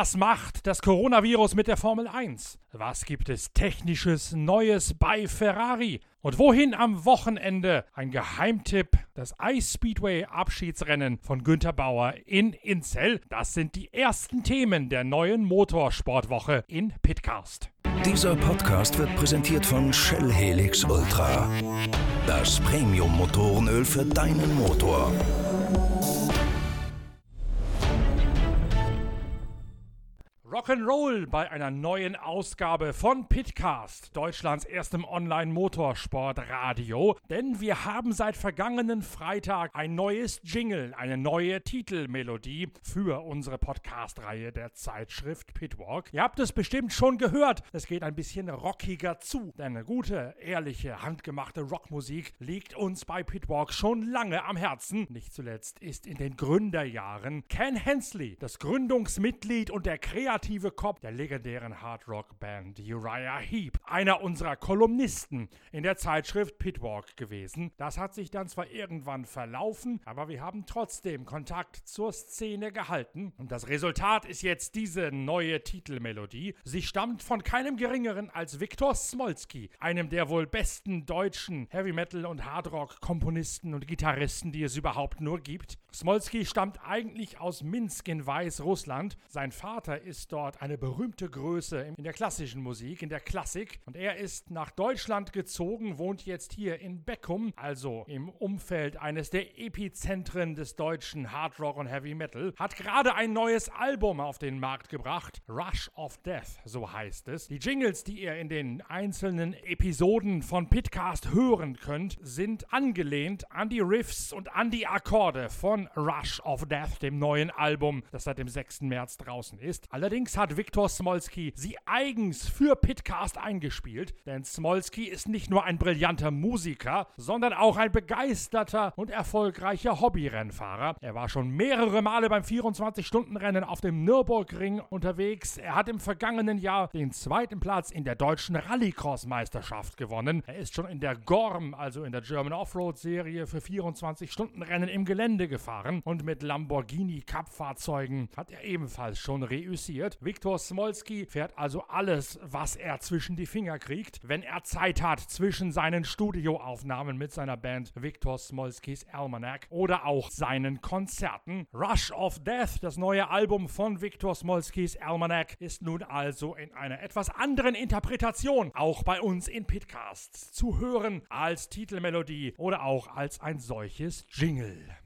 Was macht das Coronavirus mit der Formel 1? Was gibt es technisches Neues bei Ferrari? Und wohin am Wochenende? Ein Geheimtipp, das Ice Speedway Abschiedsrennen von Günter Bauer in Inzell. Das sind die ersten Themen der neuen Motorsportwoche in Pitcast. Dieser Podcast wird präsentiert von Shell Helix Ultra. Das Premium-Motorenöl für deinen Motor. Rock'n'Roll bei einer neuen Ausgabe von Pitcast, Deutschlands erstem Online-Motorsport-Radio. Denn wir haben seit vergangenen Freitag ein neues Jingle, eine neue Titelmelodie für unsere Podcast-Reihe der Zeitschrift Pitwalk. Ihr habt es bestimmt schon gehört, es geht ein bisschen rockiger zu. Denn eine gute, ehrliche, handgemachte Rockmusik liegt uns bei Pitwalk schon lange am Herzen. Nicht zuletzt ist in den Gründerjahren Ken Hensley, das Gründungsmitglied und der kreative kreative Kopf der legendären Hardrock-Band Uriah Heep, einer unserer Kolumnisten in der Zeitschrift Pitwalk gewesen. Das hat sich dann zwar irgendwann verlaufen, aber wir haben trotzdem Kontakt zur Szene gehalten. Und das Resultat ist jetzt diese neue Titelmelodie. Sie stammt von keinem geringeren als Viktor Smolski, einem der wohl besten deutschen Heavy Metal und Hardrock Komponisten und Gitarristen, die es überhaupt nur gibt. Smolski stammt eigentlich aus Minsk in Weißrussland. Sein Vater ist dort eine berühmte Größe in der klassischen Musik, in der Klassik. Und er ist nach Deutschland gezogen, wohnt jetzt hier in Beckum, also im Umfeld eines der Epizentren des deutschen Hard Rock und Heavy Metal. Hat gerade ein neues Album auf den Markt gebracht, Rush of Death, so heißt es. Die Jingles, die ihr in den einzelnen Episoden von Pitcast hören könnt, sind angelehnt an die Riffs und an die Akkorde von Rush of Death, dem neuen Album, das seit dem 6. März draußen ist. Allerdings Allerdings hat Viktor Smolski sie eigens für Pitcast eingespielt, denn Smolski ist nicht nur ein brillanter Musiker, sondern auch ein begeisterter und erfolgreicher Hobbyrennfahrer. Er war schon mehrere Male beim 24-Stunden-Rennen auf dem Nürburgring unterwegs. Er hat im vergangenen Jahr den zweiten Platz in der deutschen Rallycross-Meisterschaft gewonnen. Er ist schon in der Gorm, also in der German Offroad-Serie für 24-Stunden-Rennen im Gelände gefahren und mit Lamborghini Cup-Fahrzeugen hat er ebenfalls schon reüssiert. Viktor Smolski fährt also alles, was er zwischen die Finger kriegt, wenn er Zeit hat zwischen seinen Studioaufnahmen mit seiner Band Viktor Smolskis Almanac oder auch seinen Konzerten. Rush of Death, das neue Album von Viktor Smolskis Almanac, ist nun also in einer etwas anderen Interpretation auch bei uns in Pitcasts zu hören als Titelmelodie oder auch als ein solches Jingle.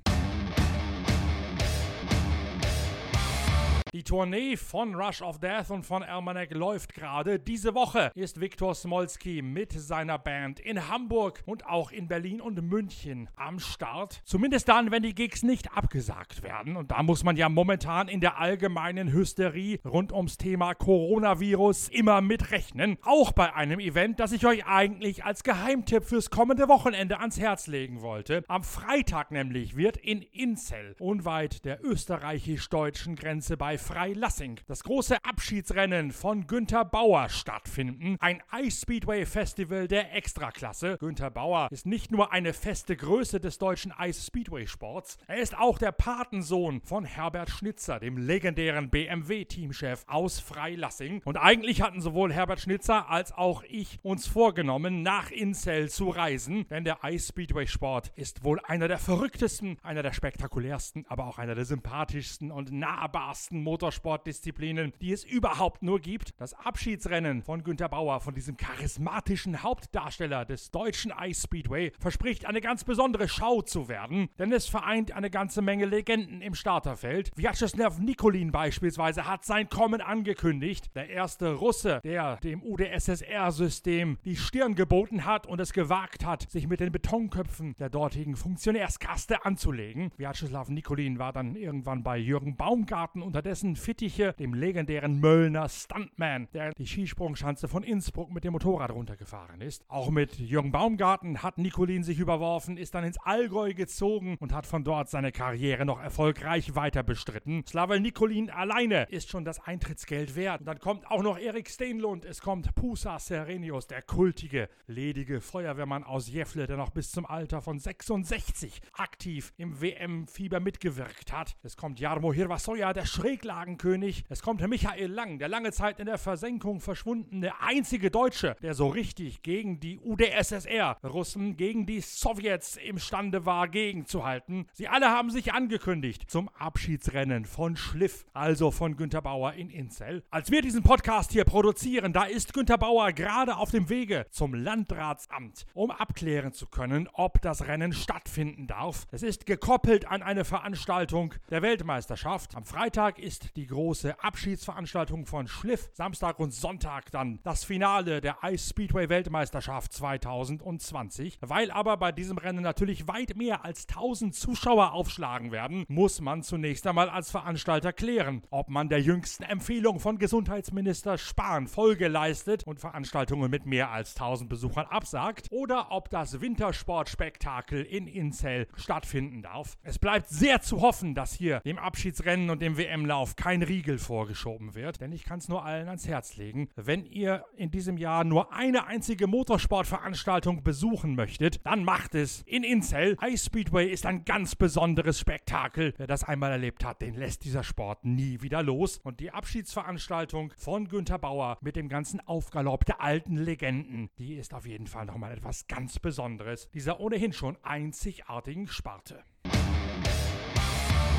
Die Tournee von Rush of Death und von Almanac läuft gerade. Diese Woche ist Viktor Smolski mit seiner Band in Hamburg und auch in Berlin und München am Start. Zumindest dann, wenn die Gigs nicht abgesagt werden. Und da muss man ja momentan in der allgemeinen Hysterie rund ums Thema Coronavirus immer mitrechnen. Auch bei einem Event, das ich euch eigentlich als Geheimtipp fürs kommende Wochenende ans Herz legen wollte. Am Freitag nämlich wird in Inzell, unweit der österreichisch-deutschen Grenze bei Freilassing das große Abschiedsrennen von Günther Bauer stattfinden. Ein Ice Speedway Festival der Extraklasse. Günther Bauer ist nicht nur eine feste Größe des deutschen Ice Speedway Sports, er ist auch der Patensohn von Herbert Schnitzer, dem legendären BMW-Teamchef aus Freilassing. Und eigentlich hatten sowohl Herbert Schnitzer als auch ich uns vorgenommen, nach Incel zu reisen, denn der Ice Speedway Sport ist wohl einer der verrücktesten, einer der spektakulärsten, aber auch einer der sympathischsten und nahbarsten Motorsportarten Motorsportdisziplinen, die es überhaupt nur gibt. Das Abschiedsrennen von Günter Bauer, von diesem charismatischen Hauptdarsteller des deutschen Ice Speedway, verspricht eine ganz besondere Schau zu werden, denn es vereint eine ganze Menge Legenden im Starterfeld. Vyacheslav Nikolin beispielsweise hat sein Kommen angekündigt. Der erste Russe, der dem UdSSR-System die Stirn geboten hat und es gewagt hat, sich mit den Betonköpfen der dortigen Funktionärskaste anzulegen. Vyacheslav Nikolin war dann irgendwann bei Jürgen Baumgarten unterdessen dessen Fittiche, dem legendären Möllner Stuntman, der die Skisprungschanze von Innsbruck mit dem Motorrad runtergefahren ist. Auch mit Jürgen Baumgarten hat Nikolin sich überworfen, ist dann ins Allgäu gezogen und hat von dort seine Karriere noch erfolgreich weiter bestritten. Slavel Nikolin alleine ist schon das Eintrittsgeld wert. Und dann kommt auch noch Erik Steenlund, es kommt Pusa Serenius, der kultige, ledige Feuerwehrmann aus Jeffle, der noch bis zum Alter von 66 aktiv im WM-Fieber mitgewirkt hat. Es kommt Jarmo Hirvasoya, der Schrägler Anlagenkönig. Es kommt Michael Lang, der lange Zeit in der Versenkung verschwundene einzige Deutsche, der so richtig gegen die UdSSR, Russen, gegen die Sowjets imstande war, gegenzuhalten. Sie alle haben sich angekündigt zum Abschiedsrennen von Schliff, also von Günter Bauer in Inzell. Als wir diesen Podcast hier produzieren, da ist Günter Bauer gerade auf dem Wege zum Landratsamt, um abklären zu können, ob das Rennen stattfinden darf. Es ist gekoppelt an eine Veranstaltung der Weltmeisterschaft. Am Freitag ist die große Abschiedsveranstaltung von Schliff, Samstag und Sonntag dann das Finale der Ice Speedway Weltmeisterschaft 2020. Weil aber bei diesem Rennen natürlich weit mehr als 1000 Zuschauer aufschlagen werden, muss man zunächst einmal als Veranstalter klären, ob man der jüngsten Empfehlung von Gesundheitsminister Spahn Folge leistet und Veranstaltungen mit mehr als 1000 Besuchern absagt oder ob das Wintersportspektakel in Inzell stattfinden darf. Es bleibt sehr zu hoffen, dass hier dem Abschiedsrennen und dem WM-Lauf kein Riegel vorgeschoben wird, denn ich kann es nur allen ans Herz legen. Wenn ihr in diesem Jahr nur eine einzige Motorsportveranstaltung besuchen möchtet, dann macht es in Inzell. Ice Speedway ist ein ganz besonderes Spektakel. Wer das einmal erlebt hat, den lässt dieser Sport nie wieder los. Und die Abschiedsveranstaltung von Günter Bauer mit dem ganzen Aufgalopp der alten Legenden, die ist auf jeden Fall nochmal etwas ganz Besonderes dieser ohnehin schon einzigartigen Sparte.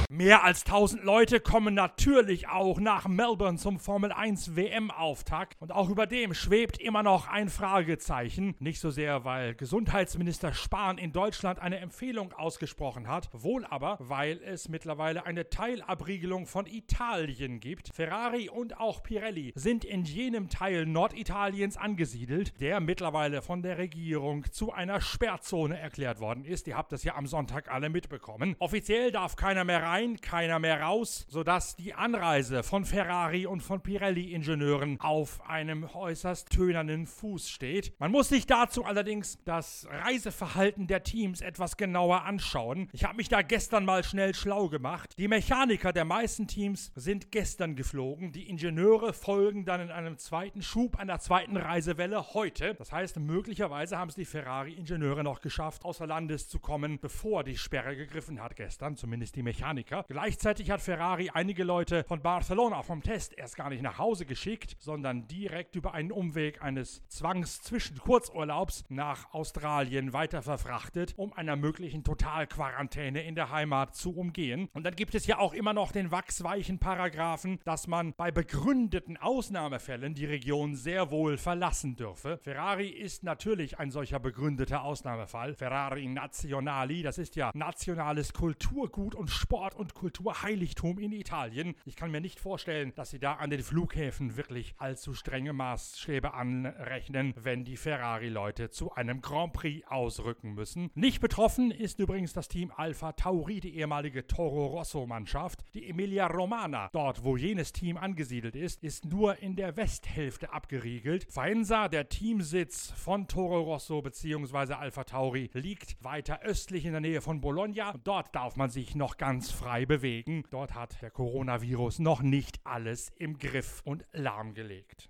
Mehr als 1000 Leute kommen natürlich auch nach Melbourne zum Formel 1 WM-Auftakt. Und auch über dem schwebt immer noch ein Fragezeichen. Nicht so sehr, weil Gesundheitsminister Spahn in Deutschland eine Empfehlung ausgesprochen hat, wohl aber, weil es mittlerweile eine Teilabriegelung von Italien gibt. Ferrari und auch Pirelli sind in jenem Teil Norditaliens angesiedelt, der mittlerweile von der Regierung zu einer Sperrzone erklärt worden ist. Ihr habt das ja am Sonntag alle mitbekommen. Offiziell darf keiner mehr rein rein, keiner mehr raus, sodass die Anreise von Ferrari und von Pirelli-Ingenieuren auf einem äußerst tönernen Fuß steht. Man muss sich dazu allerdings das Reiseverhalten der Teams etwas genauer anschauen. Ich habe mich da gestern mal schnell schlau gemacht. Die Mechaniker der meisten Teams sind gestern geflogen. Die Ingenieure folgen dann in einem zweiten Schub einer zweiten Reisewelle heute. Das heißt, möglicherweise haben es die Ferrari-Ingenieure noch geschafft, außer Landes zu kommen, bevor die Sperre gegriffen hat gestern, zumindest die Mechaniker. Amerika. Gleichzeitig hat Ferrari einige Leute von Barcelona vom Test erst gar nicht nach Hause geschickt, sondern direkt über einen Umweg eines Zwangs-Zwischen-Kurzurlaubs nach Australien weiter verfrachtet, um einer möglichen Totalquarantäne in der Heimat zu umgehen. Und dann gibt es ja auch immer noch den wachsweichen Paragraphen, dass man bei begründeten Ausnahmefällen die Region sehr wohl verlassen dürfe. Ferrari ist natürlich ein solcher begründeter Ausnahmefall. Ferrari Nazionali, das ist ja nationales Kulturgut und Sport und Kulturheiligtum in Italien. Ich kann mir nicht vorstellen, dass sie da an den Flughäfen wirklich allzu strenge Maßstäbe anrechnen, wenn die Ferrari-Leute zu einem Grand Prix ausrücken müssen. Nicht betroffen ist übrigens das Team Alpha Tauri, die ehemalige Toro Rosso-Mannschaft. Die Emilia Romana, dort wo jenes Team angesiedelt ist, ist nur in der Westhälfte abgeriegelt. Faenza, der Teamsitz von Toro Rosso bzw. Alpha Tauri, liegt weiter östlich in der Nähe von Bologna. Dort darf man sich noch ganz frei frei bewegen. Dort hat der Coronavirus noch nicht alles im Griff und lahmgelegt.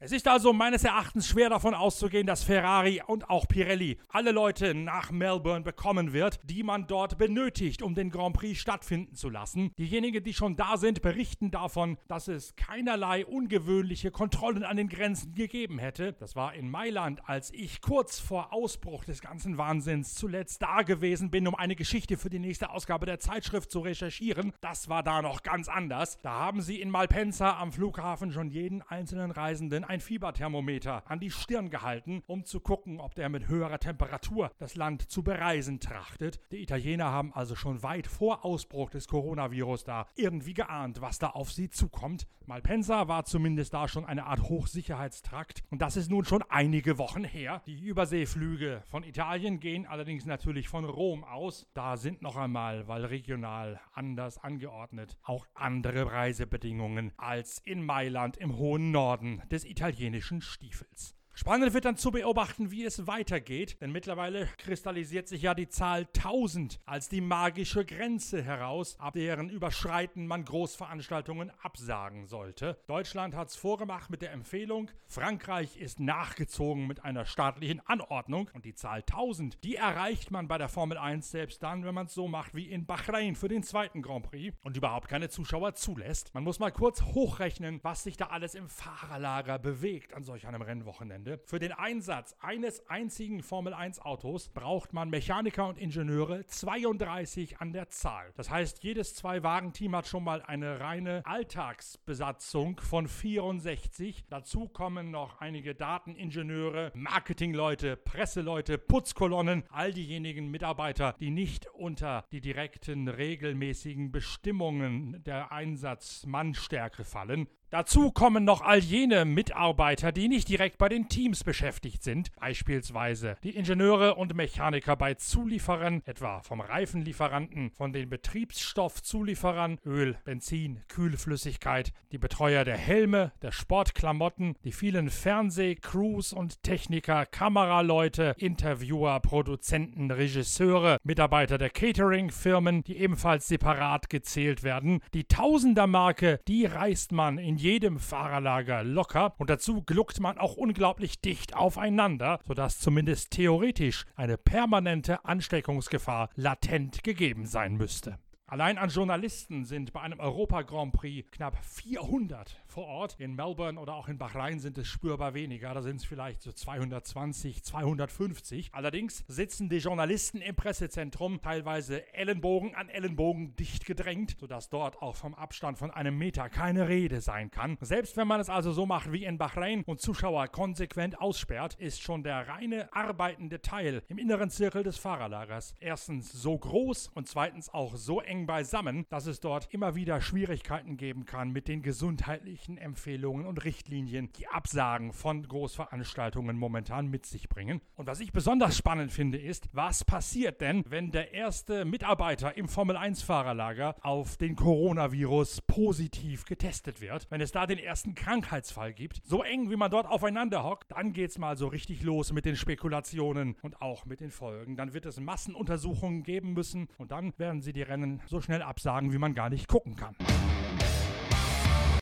Es ist also meines Erachtens schwer davon auszugehen, dass Ferrari und auch Pirelli alle Leute nach Melbourne bekommen wird, die man dort benötigt, um den Grand Prix stattfinden zu lassen. Diejenigen, die schon da sind, berichten davon, dass es keinerlei ungewöhnliche Kontrollen an den Grenzen gegeben hätte. Das war in Mailand, als ich kurz vor Ausbruch des ganzen Wahnsinns zuletzt da gewesen bin, um eine Geschichte für die nächste Ausgabe der Zeitschrift zu recherchieren. Das war da noch ganz anders. Da haben sie in Malpensa am Flughafen schon jeden einzelnen Reisenden ein Fieberthermometer an die Stirn gehalten, um zu gucken, ob der mit höherer Temperatur das Land zu bereisen trachtet. Die Italiener haben also schon weit vor Ausbruch des Coronavirus da irgendwie geahnt, was da auf sie zukommt. Malpensa war zumindest da schon eine Art Hochsicherheitstrakt und das ist nun schon einige Wochen her. Die Überseeflüge von Italien gehen allerdings natürlich von Rom aus. Da sind noch einmal, weil regional anders angeordnet, auch andere Reisebedingungen als in Mailand im hohen Norden des italienischen italienischen Stiefels. Spannend wird dann zu beobachten, wie es weitergeht, denn mittlerweile kristallisiert sich ja die Zahl 1000 als die magische Grenze heraus, ab deren Überschreiten man Großveranstaltungen absagen sollte. Deutschland hat es vorgemacht mit der Empfehlung, Frankreich ist nachgezogen mit einer staatlichen Anordnung und die Zahl 1000, die erreicht man bei der Formel 1 selbst dann, wenn man es so macht wie in Bahrain für den zweiten Grand Prix und überhaupt keine Zuschauer zulässt. Man muss mal kurz hochrechnen, was sich da alles im Fahrerlager bewegt an solch einem Rennwochenende. Ende. Für den Einsatz eines einzigen Formel 1 Autos braucht man Mechaniker und Ingenieure 32 an der Zahl. Das heißt, jedes Zwei-Wagen-Team hat schon mal eine reine Alltagsbesatzung von 64. Dazu kommen noch einige Dateningenieure, Marketingleute, Presseleute, Putzkolonnen, all diejenigen Mitarbeiter, die nicht unter die direkten regelmäßigen Bestimmungen der Einsatzmannstärke fallen. Dazu kommen noch all jene Mitarbeiter, die nicht direkt bei den Teams beschäftigt sind, beispielsweise die Ingenieure und Mechaniker bei Zulieferern, etwa vom Reifenlieferanten, von den Betriebsstoffzulieferern, Öl, Benzin, Kühlflüssigkeit, die Betreuer der Helme, der Sportklamotten, die vielen Fernseh-, Crews und Techniker, Kameraleute, Interviewer, Produzenten, Regisseure, Mitarbeiter der Catering-Firmen, die ebenfalls separat gezählt werden. Die Tausendermarke, die reißt man in jedem Fahrerlager locker und dazu gluckt man auch unglaublich dicht aufeinander, sodass zumindest theoretisch eine permanente Ansteckungsgefahr latent gegeben sein müsste. Allein an Journalisten sind bei einem Europa Grand Prix knapp 400 vor Ort. In Melbourne oder auch in Bahrain sind es spürbar weniger. Da sind es vielleicht so 220, 250. Allerdings sitzen die Journalisten im Pressezentrum teilweise Ellenbogen an Ellenbogen dicht gedrängt, sodass dort auch vom Abstand von einem Meter keine Rede sein kann. Selbst wenn man es also so macht wie in Bahrain und Zuschauer konsequent aussperrt, ist schon der reine arbeitende Teil im inneren Zirkel des Fahrerlagers erstens so groß und zweitens auch so eng eng beisammen, dass es dort immer wieder Schwierigkeiten geben kann mit den gesundheitlichen Empfehlungen und Richtlinien, die Absagen von Großveranstaltungen momentan mit sich bringen. Und was ich besonders spannend finde, ist, was passiert denn, wenn der erste Mitarbeiter im Formel 1 Fahrerlager auf den Coronavirus positiv getestet wird? Wenn es da den ersten Krankheitsfall gibt, so eng wie man dort aufeinander hockt, dann geht es mal so richtig los mit den Spekulationen und auch mit den Folgen. Dann wird es Massenuntersuchungen geben müssen und dann werden sie die Rennen so schnell absagen, wie man gar nicht gucken kann.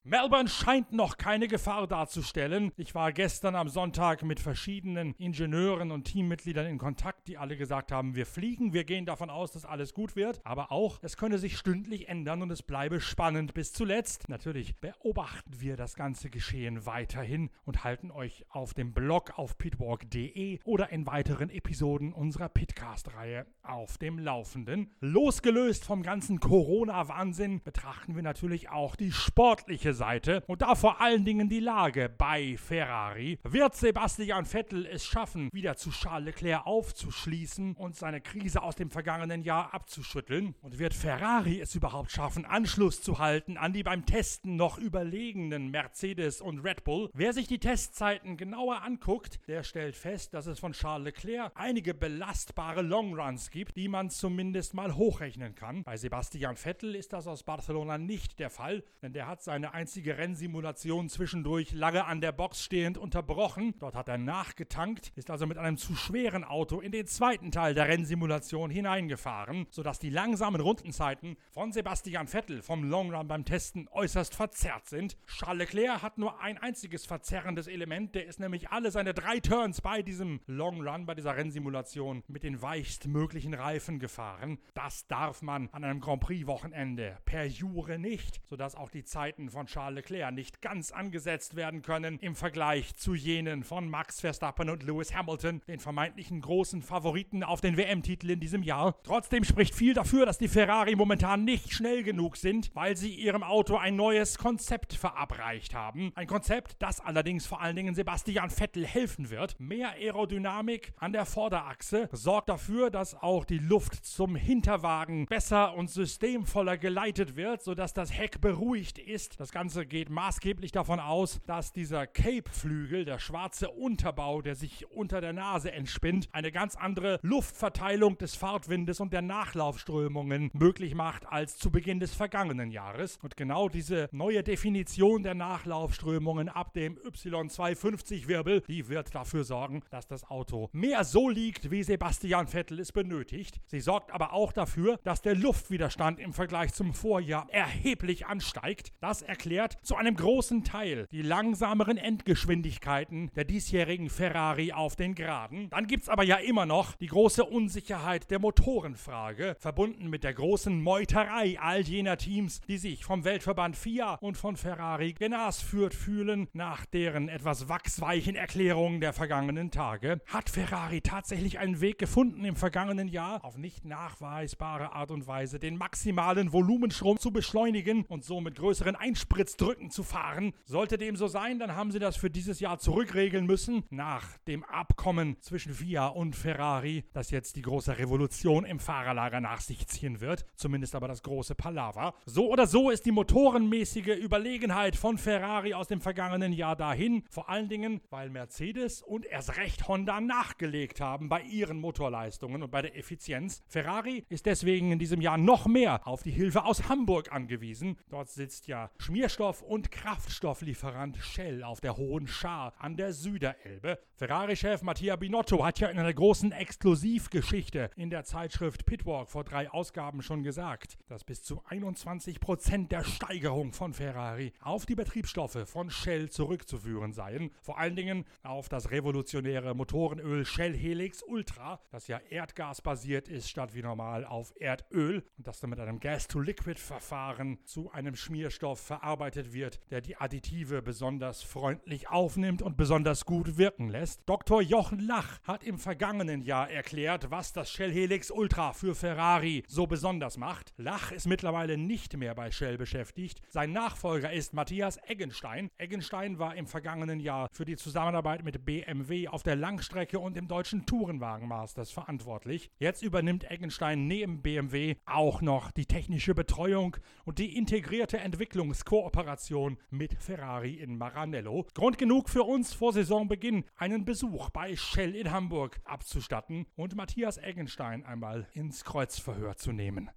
Melbourne scheint noch keine Gefahr darzustellen. Ich war gestern am Sonntag mit verschiedenen Ingenieuren und Teammitgliedern in Kontakt, die alle gesagt haben, wir fliegen, wir gehen davon aus, dass alles gut wird, aber auch, es könne sich stündlich ändern und es bleibe spannend bis zuletzt. Natürlich beobachten wir das ganze Geschehen weiterhin und halten euch auf dem Blog auf pitwalk.de oder in weiteren Episoden unserer Pitcast-Reihe auf dem Laufenden. Losgelöst vom ganzen Corona-Wahnsinn betrachten wir natürlich auch die sportliche Seite und da vor allen Dingen die Lage bei Ferrari. Wird Sebastian Vettel es schaffen, wieder zu Charles Leclerc aufzuschließen und seine Krise aus dem vergangenen Jahr abzuschütteln? Und wird Ferrari es überhaupt schaffen, Anschluss zu halten an die beim Testen noch überlegenen Mercedes und Red Bull? Wer sich die Testzeiten genauer anguckt, der stellt fest, dass es von Charles Leclerc einige belastbare Longruns gibt, die man zumindest mal hochrechnen kann. Bei Sebastian Vettel ist das aus Barcelona nicht der Fall, denn der hat seine einzige Rennsimulation zwischendurch lange an der Box stehend unterbrochen. Dort hat er nachgetankt, ist also mit einem zu schweren Auto in den zweiten Teil der Rennsimulation hineingefahren, sodass die langsamen Rundenzeiten von Sebastian Vettel vom Long Run beim Testen äußerst verzerrt sind. Charles Leclerc hat nur ein einziges verzerrendes Element, der ist nämlich alle seine drei Turns bei diesem Long Run, bei dieser Rennsimulation mit den weichstmöglichen Reifen gefahren. Das darf man an einem Grand Prix Wochenende per Jure nicht, sodass auch die Zeiten von Charles Leclerc nicht ganz angesetzt werden können im Vergleich zu jenen von Max Verstappen und Lewis Hamilton, den vermeintlichen großen Favoriten auf den WM-Titel in diesem Jahr. Trotzdem spricht viel dafür, dass die Ferrari momentan nicht schnell genug sind, weil sie ihrem Auto ein neues Konzept verabreicht haben. Ein Konzept, das allerdings vor allen Dingen Sebastian Vettel helfen wird. Mehr Aerodynamik an der Vorderachse sorgt dafür, dass auch die Luft zum Hinterwagen besser und systemvoller geleitet wird, sodass das Heck beruhigt ist. Das Ganze geht maßgeblich davon aus, dass dieser Cape-Flügel, der schwarze Unterbau, der sich unter der Nase entspinnt, eine ganz andere Luftverteilung des Fahrtwindes und der Nachlaufströmungen möglich macht als zu Beginn des vergangenen Jahres. Und genau diese neue Definition der Nachlaufströmungen ab dem Y250-Wirbel, die wird dafür sorgen, dass das Auto mehr so liegt, wie Sebastian Vettel es benötigt. Sie sorgt aber auch dafür, dass der Luftwiderstand im Vergleich zum Vorjahr erheblich ansteigt. Das erklärt zu einem großen Teil die langsameren Endgeschwindigkeiten der diesjährigen Ferrari auf den Geraden. Dann gibt es aber ja immer noch die große Unsicherheit der Motorenfrage, verbunden mit der großen Meuterei all jener Teams, die sich vom Weltverband FIA und von Ferrari genasführt fühlen, nach deren etwas wachsweichen Erklärungen der vergangenen Tage. Hat Ferrari tatsächlich einen Weg gefunden, im vergangenen Jahr auf nicht nachweisbare Art und Weise den maximalen Volumenstrom zu beschleunigen und so mit größeren Einspritzdrücken zu fahren? Sollte dem so sein, dann haben sie das für dieses Jahr zurückregeln müssen, nach dem Abkommen zwischen FIA und Ferrari, das jetzt die große Revolution im Fahrerlager nach sich ziehen wird, zumindest aber das große Palaver. So oder so ist die motorenmäßige Überlegenheit von Ferrari aus dem vergangenen Jahr dahin, vor allen Dingen, weil Mercedes und erst recht Honda nachgelegt haben bei ihren Motorleistungen und bei der Effizienz. Ferrari ist deswegen in diesem Jahr noch mehr auf die Hilfe aus Hamburg angewiesen. Dort sitzt ja Schmierstoff- und Kraftstofflieferant Shell auf der Hohen Schar an der Süderelbe. Ferrari-Chef Mattia Binotto hat ja in einer großen Exklusivgeschichte in der Zeitschrift Pitwalk vor drei Ausgaben schon gesagt, dass bis zu 21 Prozent der Steigerung von Ferrari auf die Betriebsstoffe von Shell zurückzuführen seien. Vor allen Dingen auf das revolutionäre Motorenöl Shell Helix Ultra, das ja erdgasbasiert ist statt wie normal auf Erdöl und das dann mit einem Gas-to-Liquid-Verfahren zu einem Schmierstoff verarbeitet wird, der die Additive besonders freundlich aufnimmt und besonders gut wirken lässt. Dr. Jochen Lach hat im vergangenen Jahr erklärt, was das Shell Helix Ultra für Ferrari so besonders macht. Lach ist mittlerweile nicht mehr bei Shell beschäftigt. Sein Nachfolger ist Matthias Eggenstein. Eggenstein war im vergangenen Jahr für die Zusammenarbeit mit BMW auf der Langstrecke und im deutschen Tourenwagenmasters verantwortlich. Jetzt übernimmt Eggenstein neben BMW auch noch die technische Betreuung und die integrierte Entwicklungskooperation mit Ferrari in Maranello. Grund genug für uns vor Saisonbeginn einen Besuch bei Shell in Hamburg abzustatten und Matthias Eggenstein einmal ins Kreuzverhör zu nehmen.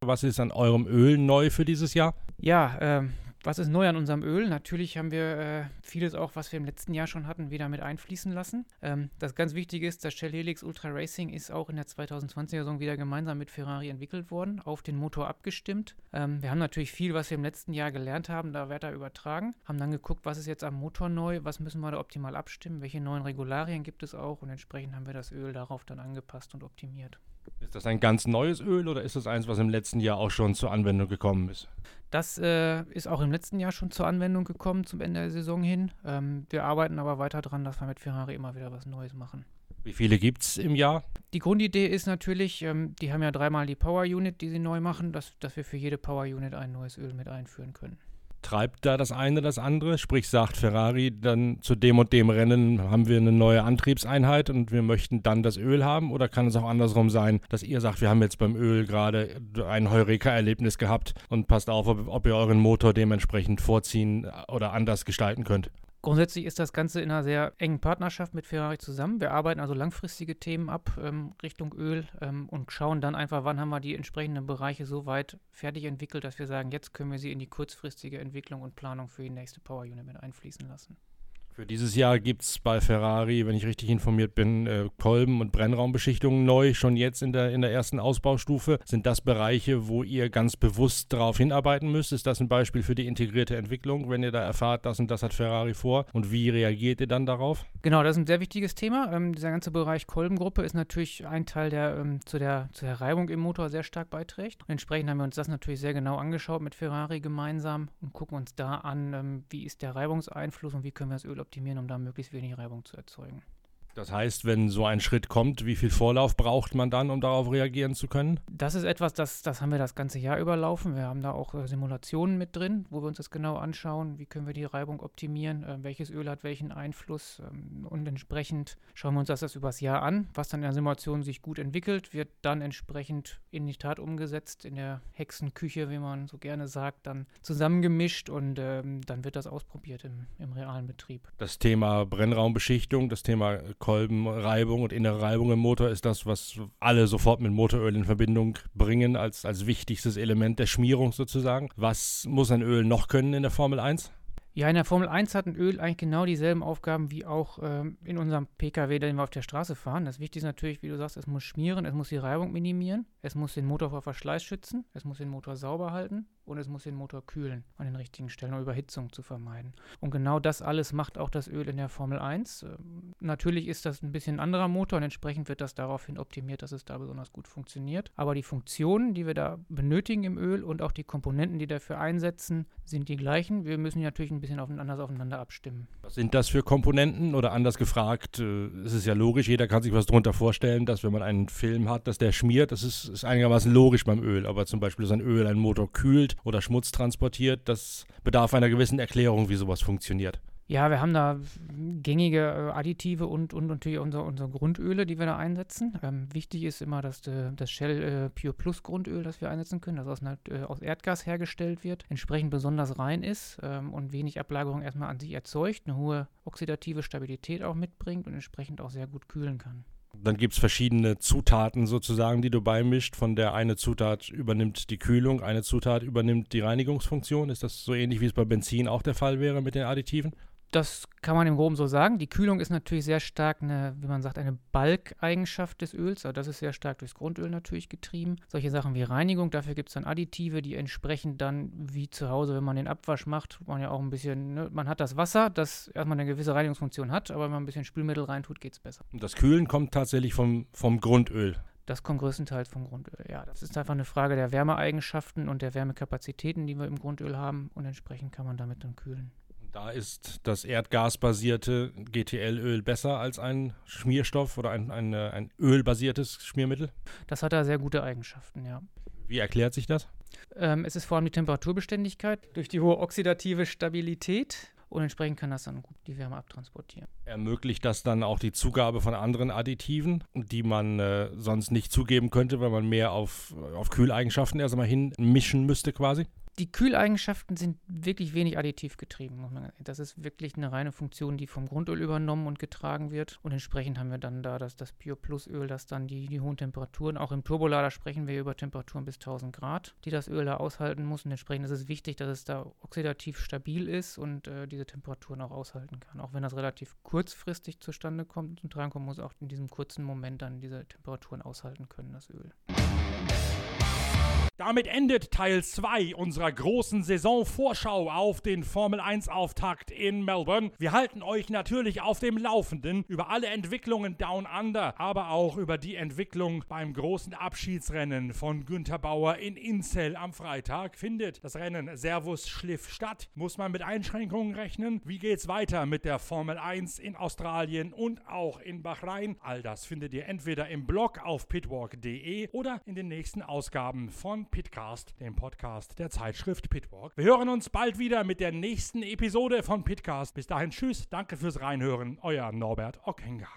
Was ist an eurem Öl neu für dieses Jahr? Ja, ähm, was ist neu an unserem Öl? Natürlich haben wir äh, vieles auch, was wir im letzten Jahr schon hatten, wieder mit einfließen lassen. Ähm, das ganz Wichtige ist, das Shell Helix Ultra Racing ist auch in der 2020er-Saison wieder gemeinsam mit Ferrari entwickelt worden, auf den Motor abgestimmt. Ähm, wir haben natürlich viel, was wir im letzten Jahr gelernt haben, da weiter übertragen, haben dann geguckt, was ist jetzt am Motor neu, was müssen wir da optimal abstimmen, welche neuen Regularien gibt es auch und entsprechend haben wir das Öl darauf dann angepasst und optimiert. Ist das ein ganz neues Öl oder ist das eins, was im letzten Jahr auch schon zur Anwendung gekommen ist? Das äh, ist auch im letzten Jahr schon zur Anwendung gekommen, zum Ende der Saison hin. Ähm, wir arbeiten aber weiter daran, dass wir mit Ferrari immer wieder was Neues machen. Wie viele gibt es im Jahr? Die Grundidee ist natürlich, ähm, die haben ja dreimal die Power Unit, die sie neu machen, dass, dass wir für jede Power Unit ein neues Öl mit einführen können treibt da das eine das andere? Sprich, sagt Ferrari dann zu dem und dem Rennen haben wir eine neue Antriebseinheit und wir möchten dann das Öl haben? Oder kann es auch andersrum sein, dass ihr sagt, wir haben jetzt beim Öl gerade ein Heureka-Erlebnis gehabt und passt auf, ob, ob ihr euren Motor dementsprechend vorziehen oder anders gestalten könnt? Grundsätzlich ist das Ganze in einer sehr engen Partnerschaft mit Ferrari zusammen. Wir arbeiten also langfristige Themen ab ähm, Richtung Öl ähm, und schauen dann einfach, wann haben wir die entsprechenden Bereiche so weit fertig entwickelt, dass wir sagen, jetzt können wir sie in die kurzfristige Entwicklung und Planung für die nächste Power Unit mit einfließen lassen. Für dieses Jahr gibt es bei Ferrari, wenn ich richtig informiert bin, äh, Kolben- und Brennraumbeschichtungen neu, schon jetzt in der, in der ersten Ausbaustufe. Sind das Bereiche, wo ihr ganz bewusst darauf hinarbeiten müsst? Ist das ein Beispiel für die integrierte Entwicklung, wenn ihr da erfahrt, das und das hat Ferrari vor? Und wie reagiert ihr dann darauf? Genau, das ist ein sehr wichtiges Thema. Ähm, dieser ganze Bereich Kolbengruppe ist natürlich ein Teil, der ähm, zu, der, zu der Reibung im Motor sehr stark beiträgt. Und entsprechend haben wir uns das natürlich sehr genau angeschaut mit Ferrari gemeinsam und gucken uns da an, ähm, wie ist der Reibungseinfluss und wie können wir das Öl optimieren, um da möglichst wenig Reibung zu erzeugen. Das heißt, wenn so ein Schritt kommt, wie viel Vorlauf braucht man dann, um darauf reagieren zu können? Das ist etwas, das, das haben wir das ganze Jahr überlaufen. Wir haben da auch äh, Simulationen mit drin, wo wir uns das genau anschauen. Wie können wir die Reibung optimieren? Äh, welches Öl hat welchen Einfluss? Ähm, und entsprechend schauen wir uns das, das übers Jahr an. Was dann in der Simulation sich gut entwickelt, wird dann entsprechend in die Tat umgesetzt, in der Hexenküche, wie man so gerne sagt, dann zusammengemischt und ähm, dann wird das ausprobiert im, im realen Betrieb. Das Thema Brennraumbeschichtung, das Thema Kolbenreibung und innere Reibung im Motor ist das, was alle sofort mit Motoröl in Verbindung bringen, als, als wichtigstes Element der Schmierung sozusagen. Was muss ein Öl noch können in der Formel 1? Ja, in der Formel 1 hat ein Öl eigentlich genau dieselben Aufgaben wie auch ähm, in unserem Pkw, den wir auf der Straße fahren. Das Wichtigste ist natürlich, wie du sagst, es muss schmieren, es muss die Reibung minimieren, es muss den Motor vor Verschleiß schützen, es muss den Motor sauber halten und es muss den Motor kühlen an den richtigen Stellen, um Überhitzung zu vermeiden. Und genau das alles macht auch das Öl in der Formel 1. Ähm, natürlich ist das ein bisschen anderer Motor und entsprechend wird das daraufhin optimiert, dass es da besonders gut funktioniert. Aber die Funktionen, die wir da benötigen im Öl und auch die Komponenten, die dafür einsetzen, sind die gleichen. Wir müssen die natürlich ein bisschen anders aufeinander abstimmen. Was sind das für Komponenten? Oder anders gefragt, äh, es ist ja logisch, jeder kann sich was darunter vorstellen, dass wenn man einen Film hat, dass der schmiert, das ist, ist einigermaßen logisch beim Öl. Aber zum Beispiel, dass ein Öl einen Motor kühlt, oder Schmutz transportiert. Das bedarf einer gewissen Erklärung, wie sowas funktioniert. Ja, wir haben da gängige äh, Additive und, und natürlich unsere, unsere Grundöle, die wir da einsetzen. Ähm, wichtig ist immer dass, äh, das Shell äh, Pure Plus Grundöl, das wir einsetzen können, das aus, äh, aus Erdgas hergestellt wird, entsprechend besonders rein ist ähm, und wenig Ablagerung erstmal an sich erzeugt, eine hohe oxidative Stabilität auch mitbringt und entsprechend auch sehr gut kühlen kann. Dann gibt es verschiedene Zutaten sozusagen, die du beimischt. Von der eine Zutat übernimmt die Kühlung, eine Zutat übernimmt die Reinigungsfunktion. Ist das so ähnlich, wie es bei Benzin auch der Fall wäre mit den Additiven? Das kann man im Groben so sagen. Die Kühlung ist natürlich sehr stark eine, wie man sagt, eine Balkeigenschaft des Öls. Also das ist sehr stark durchs Grundöl natürlich getrieben. Solche Sachen wie Reinigung, dafür gibt es dann Additive, die entsprechend dann wie zu Hause, wenn man den Abwasch macht, man ja auch ein bisschen, ne, man hat das Wasser, das erstmal eine gewisse Reinigungsfunktion hat, aber wenn man ein bisschen Spülmittel reintut, geht es besser. Das Kühlen kommt tatsächlich vom, vom Grundöl. Das kommt größtenteils vom Grundöl, ja. Das ist einfach eine Frage der Wärmeeigenschaften und der Wärmekapazitäten, die wir im Grundöl haben und entsprechend kann man damit dann kühlen. Da ist das erdgasbasierte GTL-Öl besser als ein Schmierstoff oder ein, ein, ein ölbasiertes Schmiermittel? Das hat da sehr gute Eigenschaften, ja. Wie erklärt sich das? Ähm, es ist vor allem die Temperaturbeständigkeit durch die hohe oxidative Stabilität und entsprechend kann das dann gut die Wärme abtransportieren. Ermöglicht das dann auch die Zugabe von anderen Additiven, die man äh, sonst nicht zugeben könnte, weil man mehr auf, auf Kühleigenschaften erst einmal hinmischen müsste quasi? Die Kühleigenschaften sind wirklich wenig additiv getrieben. Das ist wirklich eine reine Funktion, die vom Grundöl übernommen und getragen wird. Und entsprechend haben wir dann da das, das Pure Plus Öl, das dann die, die hohen Temperaturen, auch im Turbolader sprechen wir über Temperaturen bis 1000 Grad, die das Öl da aushalten muss. Und entsprechend ist es wichtig, dass es da oxidativ stabil ist und äh, diese Temperaturen auch aushalten kann. Auch wenn das relativ kurzfristig zustande kommt und drankommt, muss auch in diesem kurzen Moment dann diese Temperaturen aushalten können, das Öl. Damit endet Teil 2 unserer großen Saisonvorschau auf den Formel 1 Auftakt in Melbourne. Wir halten euch natürlich auf dem Laufenden über alle Entwicklungen Down Under, aber auch über die Entwicklung beim großen Abschiedsrennen von Günther Bauer in Incel am Freitag. Findet das Rennen Servus Schliff statt? Muss man mit Einschränkungen rechnen? Wie geht's weiter mit der Formel 1 in Australien und auch in Bahrain? All das findet ihr entweder im Blog auf pitwalk.de oder in den nächsten Ausgaben von Pitcast, dem Podcast der Zeitschrift Pitwalk. Wir hören uns bald wieder mit der nächsten Episode von Pitcast. Bis dahin, tschüss, danke fürs Reinhören, euer Norbert Ockenger.